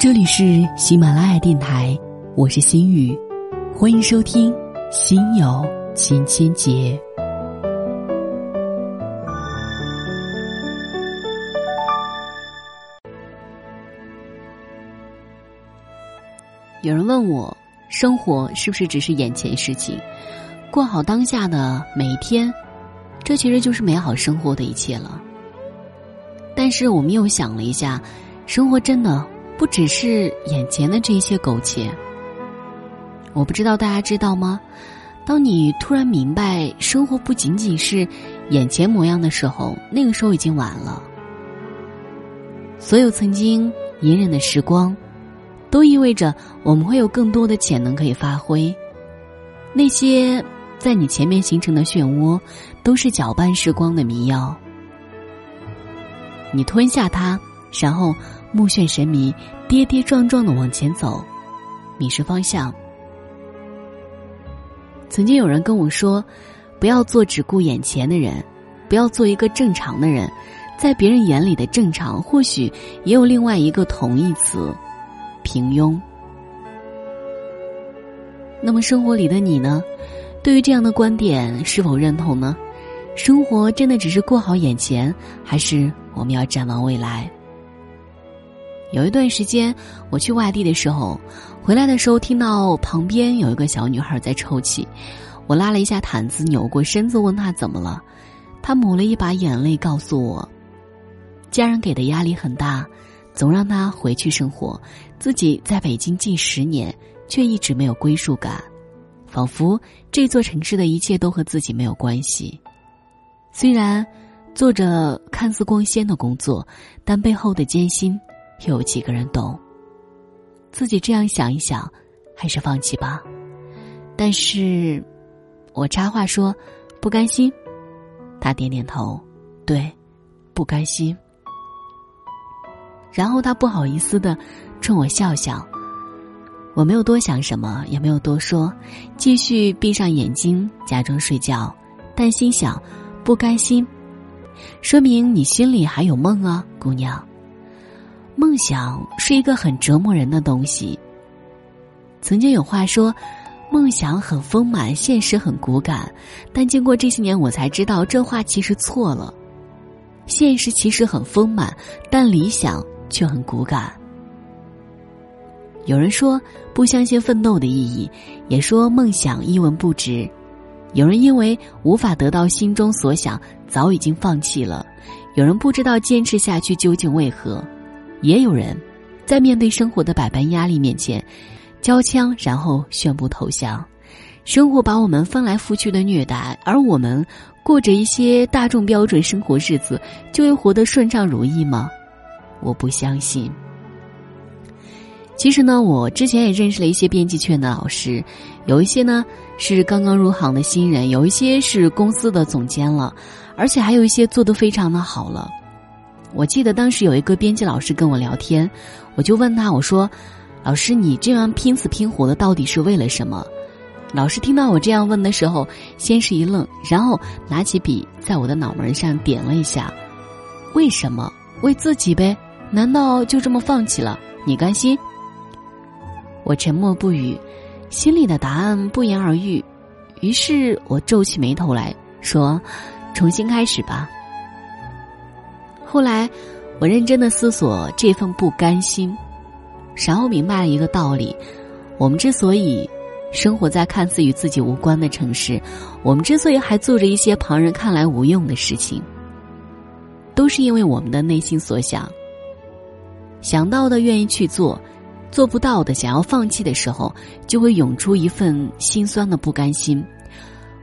这里是喜马拉雅电台，我是心雨，欢迎收听《心有千千结》。有人问我，生活是不是只是眼前事情？过好当下的每一天，这其实就是美好生活的一切了。但是我们又想了一下，生活真的不只是眼前的这些苟且。我不知道大家知道吗？当你突然明白生活不仅仅是眼前模样的时候，那个时候已经晚了。所有曾经隐忍的时光。都意味着我们会有更多的潜能可以发挥。那些在你前面形成的漩涡，都是搅拌时光的迷药。你吞下它，然后目眩神迷、跌跌撞撞的往前走，迷失方向。曾经有人跟我说：“不要做只顾眼前的人，不要做一个正常的人。在别人眼里的正常，或许也有另外一个同义词。”平庸。那么生活里的你呢？对于这样的观点是否认同呢？生活真的只是过好眼前，还是我们要展望未来？有一段时间我去外地的时候，回来的时候听到旁边有一个小女孩在抽泣，我拉了一下毯子，扭过身子问她怎么了，她抹了一把眼泪，告诉我，家人给的压力很大。总让她回去生活，自己在北京近十年，却一直没有归属感，仿佛这座城市的一切都和自己没有关系。虽然做着看似光鲜的工作，但背后的艰辛，又有几个人懂？自己这样想一想，还是放弃吧。但是，我插话说，不甘心。他点点头，对，不甘心。然后他不好意思的冲我笑笑，我没有多想什么，也没有多说，继续闭上眼睛假装睡觉，但心想不甘心，说明你心里还有梦啊，姑娘。梦想是一个很折磨人的东西。曾经有话说，梦想很丰满，现实很骨感，但经过这些年，我才知道这话其实错了。现实其实很丰满，但理想。却很骨感。有人说不相信奋斗的意义，也说梦想一文不值。有人因为无法得到心中所想，早已经放弃了；有人不知道坚持下去究竟为何；也有人，在面对生活的百般压力面前，交枪然后宣布投降。生活把我们翻来覆去的虐待，而我们过着一些大众标准生活日子，就会活得顺畅如意吗？我不相信。其实呢，我之前也认识了一些编辑圈的老师，有一些呢是刚刚入行的新人，有一些是公司的总监了，而且还有一些做得非常的好了。我记得当时有一个编辑老师跟我聊天，我就问他，我说：“老师，你这样拼死拼活的到底是为了什么？”老师听到我这样问的时候，先是一愣，然后拿起笔在我的脑门上点了一下：“为什么？为自己呗。”难道就这么放弃了？你甘心？我沉默不语，心里的答案不言而喻。于是我皱起眉头来说：“重新开始吧。”后来，我认真的思索这份不甘心，然后明白了一个道理：我们之所以生活在看似与自己无关的城市，我们之所以还做着一些旁人看来无用的事情，都是因为我们的内心所想。想到的愿意去做，做不到的想要放弃的时候，就会涌出一份心酸的不甘心。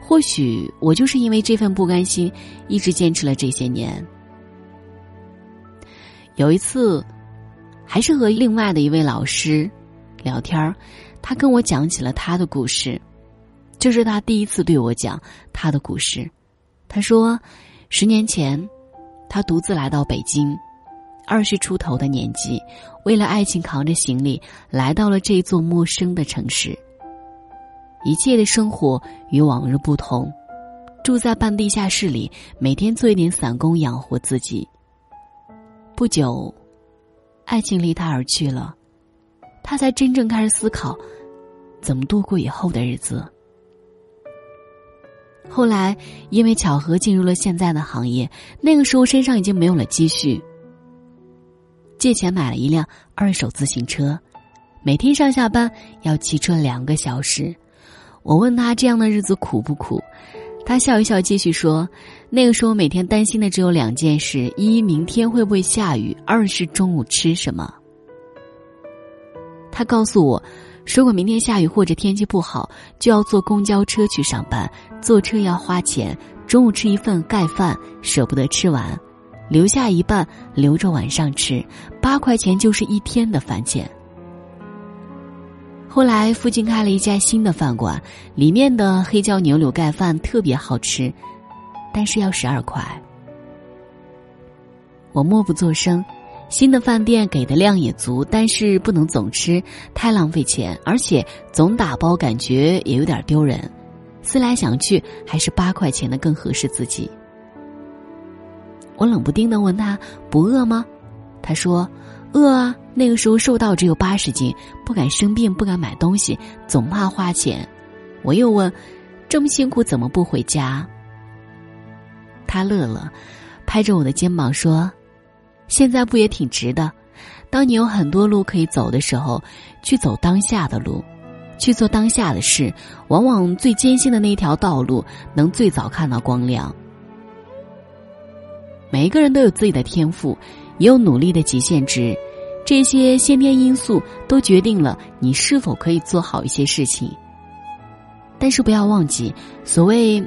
或许我就是因为这份不甘心，一直坚持了这些年。有一次，还是和另外的一位老师聊天儿，他跟我讲起了他的故事，就是他第一次对我讲他的故事。他说，十年前，他独自来到北京。二十出头的年纪，为了爱情扛着行李来到了这座陌生的城市。一切的生活与往日不同，住在半地下室里，每天做一点散工养活自己。不久，爱情离他而去了，他才真正开始思考，怎么度过以后的日子。后来因为巧合进入了现在的行业，那个时候身上已经没有了积蓄，借钱买了一辆二手自行车，每天上下班要骑车两个小时。我问他这样的日子苦不苦，他笑一笑继续说：“那个时候每天担心的只有两件事：一明天会不会下雨；二是中午吃什么。”他告诉我。如果明天下雨或者天气不好，就要坐公交车去上班。坐车要花钱，中午吃一份盖饭，舍不得吃完，留下一半留着晚上吃，八块钱就是一天的饭钱。后来附近开了一家新的饭馆，里面的黑椒牛柳盖饭特别好吃，但是要十二块。我默不作声。新的饭店给的量也足，但是不能总吃，太浪费钱，而且总打包感觉也有点丢人。思来想去，还是八块钱的更合适自己。我冷不丁的问他：“不饿吗？”他说：“饿啊。”那个时候瘦到只有八十斤，不敢生病，不敢买东西，总怕花钱。我又问：“这么辛苦，怎么不回家？”他乐了，拍着我的肩膀说。现在不也挺值的？当你有很多路可以走的时候，去走当下的路，去做当下的事，往往最艰辛的那条道路能最早看到光亮。每一个人都有自己的天赋，也有努力的极限值，这些先天因素都决定了你是否可以做好一些事情。但是不要忘记，所谓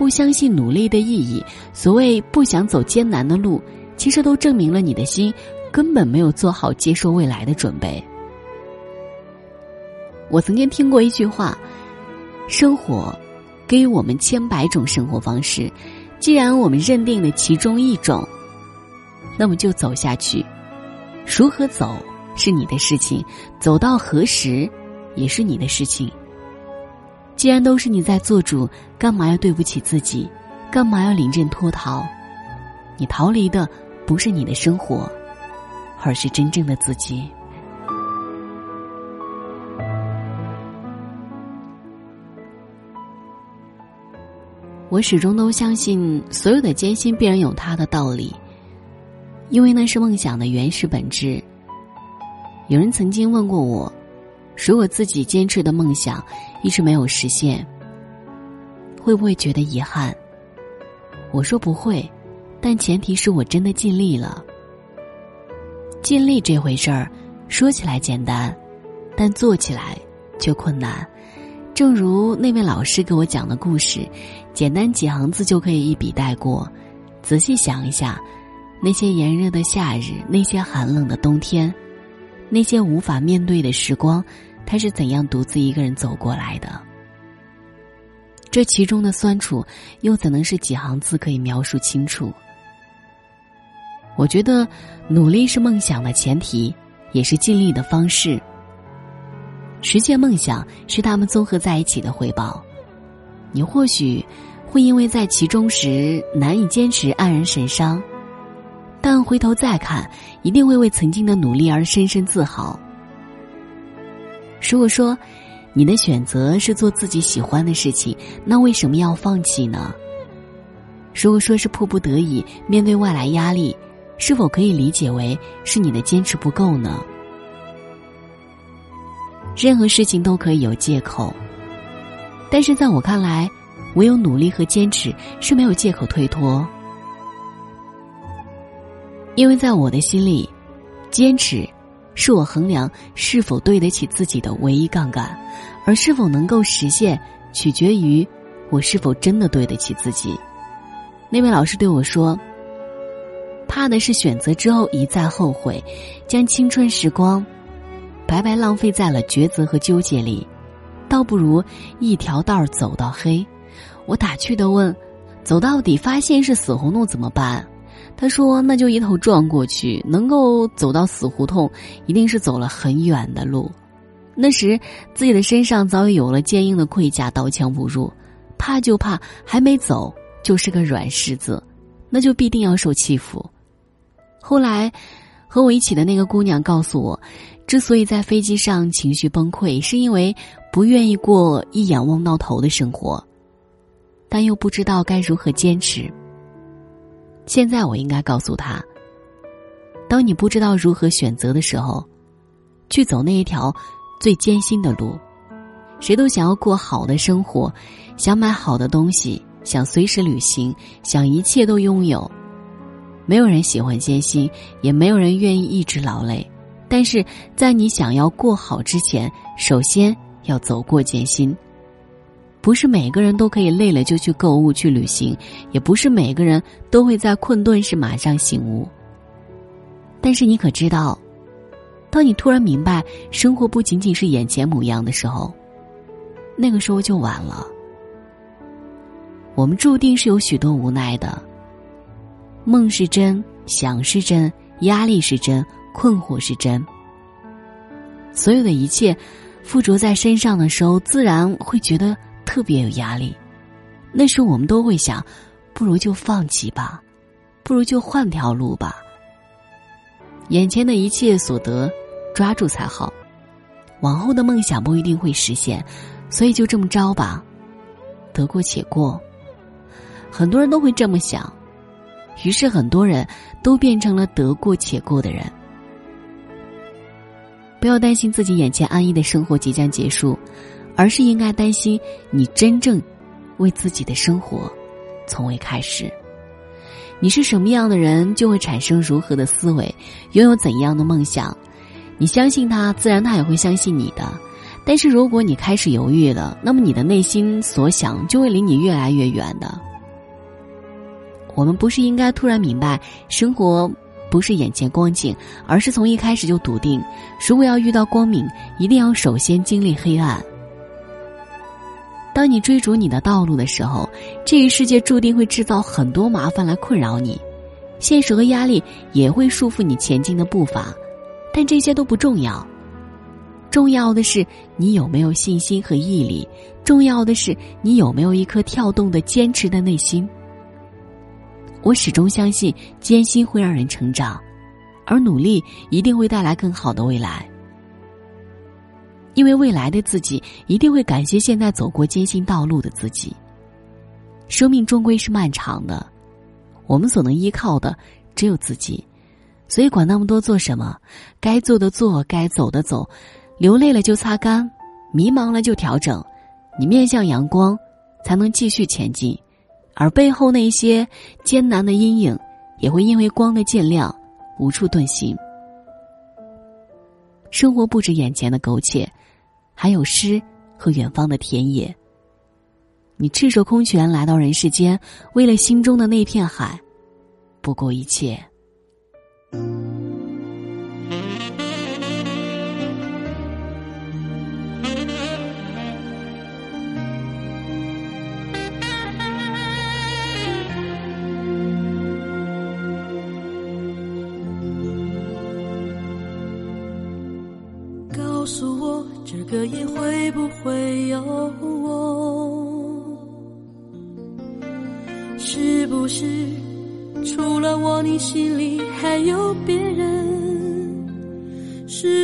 不相信努力的意义，所谓不想走艰难的路。其实都证明了你的心根本没有做好接受未来的准备。我曾经听过一句话：“生活给予我们千百种生活方式，既然我们认定了其中一种，那么就走下去。如何走是你的事情，走到何时也是你的事情。既然都是你在做主，干嘛要对不起自己？干嘛要临阵脱逃？你逃离的。”不是你的生活，而是真正的自己。我始终都相信，所有的艰辛必然有它的道理，因为那是梦想的原始本质。有人曾经问过我，如果自己坚持的梦想一直没有实现，会不会觉得遗憾？我说不会。但前提是我真的尽力了。尽力这回事儿，说起来简单，但做起来却困难。正如那位老师给我讲的故事，简单几行字就可以一笔带过。仔细想一下，那些炎热的夏日，那些寒冷的冬天，那些无法面对的时光，他是怎样独自一个人走过来的？这其中的酸楚，又怎能是几行字可以描述清楚？我觉得，努力是梦想的前提，也是尽力的方式。实现梦想是他们综合在一起的回报。你或许会因为在其中时难以坚持黯然神伤，但回头再看，一定会为曾经的努力而深深自豪。如果说你的选择是做自己喜欢的事情，那为什么要放弃呢？如果说是迫不得已面对外来压力，是否可以理解为是你的坚持不够呢？任何事情都可以有借口，但是在我看来，唯有努力和坚持是没有借口推脱。因为在我的心里，坚持是我衡量是否对得起自己的唯一杠杆，而是否能够实现，取决于我是否真的对得起自己。那位老师对我说。怕的是选择之后一再后悔，将青春时光白白浪费在了抉择和纠结里，倒不如一条道走到黑。我打趣的问：“走到底发现是死胡同怎么办？”他说：“那就一头撞过去。能够走到死胡同，一定是走了很远的路。那时自己的身上早已有了坚硬的盔甲，刀枪不入。怕就怕还没走就是个软柿子，那就必定要受欺负。”后来，和我一起的那个姑娘告诉我，之所以在飞机上情绪崩溃，是因为不愿意过一眼望到头的生活，但又不知道该如何坚持。现在我应该告诉他：当你不知道如何选择的时候，去走那一条最艰辛的路。谁都想要过好的生活，想买好的东西，想随时旅行，想一切都拥有。没有人喜欢艰辛，也没有人愿意一直劳累。但是在你想要过好之前，首先要走过艰辛。不是每个人都可以累了就去购物去旅行，也不是每个人都会在困顿时马上醒悟。但是你可知道，当你突然明白生活不仅仅是眼前模样的时候，那个时候就晚了。我们注定是有许多无奈的。梦是真，想是真，压力是真，困惑是真。所有的一切附着在身上的时候，自然会觉得特别有压力。那时我们都会想，不如就放弃吧，不如就换条路吧。眼前的一切所得，抓住才好。往后的梦想不一定会实现，所以就这么着吧，得过且过。很多人都会这么想。于是，很多人都变成了得过且过的人。不要担心自己眼前安逸的生活即将结束，而是应该担心你真正为自己的生活从未开始。你是什么样的人，就会产生如何的思维，拥有怎样的梦想。你相信他，自然他也会相信你的。但是，如果你开始犹豫了，那么你的内心所想就会离你越来越远的。我们不是应该突然明白，生活不是眼前光景，而是从一开始就笃定，如果要遇到光明，一定要首先经历黑暗。当你追逐你的道路的时候，这个世界注定会制造很多麻烦来困扰你，现实和压力也会束缚你前进的步伐，但这些都不重要。重要的是你有没有信心和毅力，重要的是你有没有一颗跳动的坚持的内心。我始终相信，艰辛会让人成长，而努力一定会带来更好的未来。因为未来的自己一定会感谢现在走过艰辛道路的自己。生命终归是漫长的，我们所能依靠的只有自己，所以管那么多做什么？该做的做，该走的走，流泪了就擦干，迷茫了就调整，你面向阳光，才能继续前进。而背后那些艰难的阴影，也会因为光的渐亮，无处遁形。生活不止眼前的苟且，还有诗和远方的田野。你赤手空拳来到人世间，为了心中的那片海，不顾一切。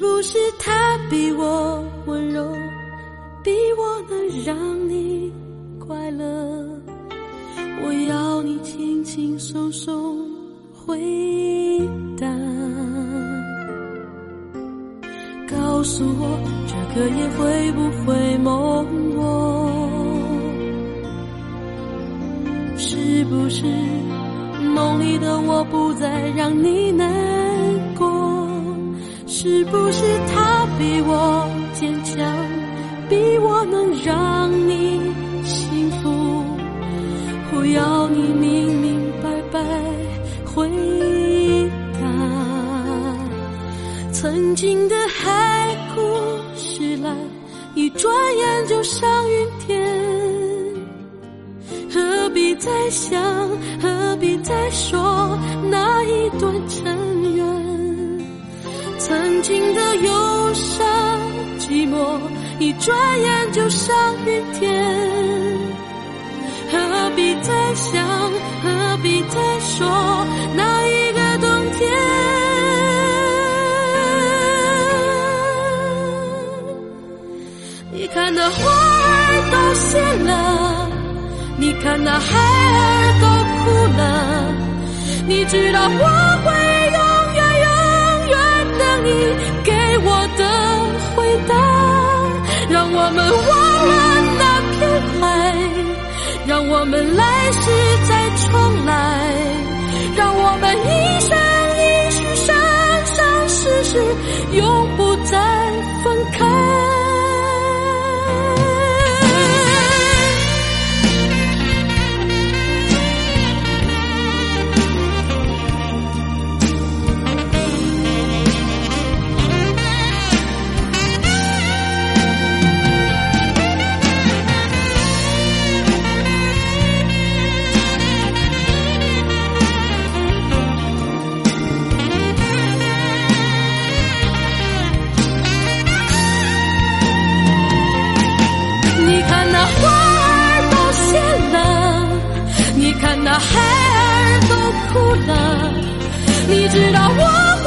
不是他比我温柔，比我能让你快乐？我要你轻轻松松回答，告诉我。这个夜会不会梦我？是不是梦里的我不再让你难？是不是他比我坚强，比我能让你幸福？我要你明明白白回答，曾经的海枯石烂。一转眼就上云天，何必再想，何必再说那一段尘缘？曾经的忧伤寂寞一转眼就上云天何必再想何必再说那一个冬天你看那花儿都谢了你看那海儿都哭了你知道我会我们忘了那片海，让我们来世再重来，让我们一生一世生生世世永不再分开。那孩儿都哭了，你知道我。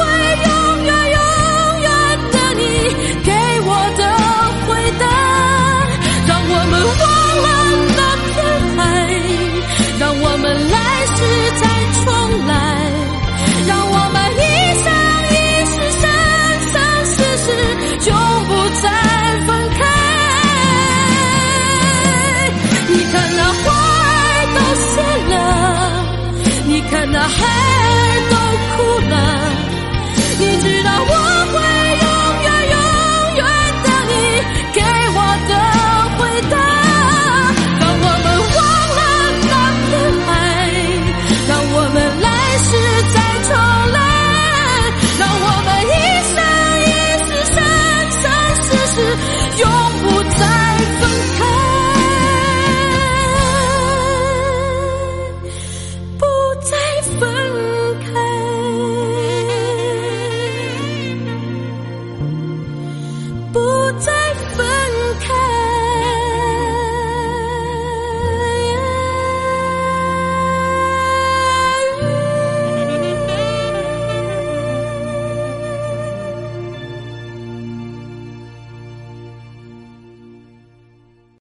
是永不再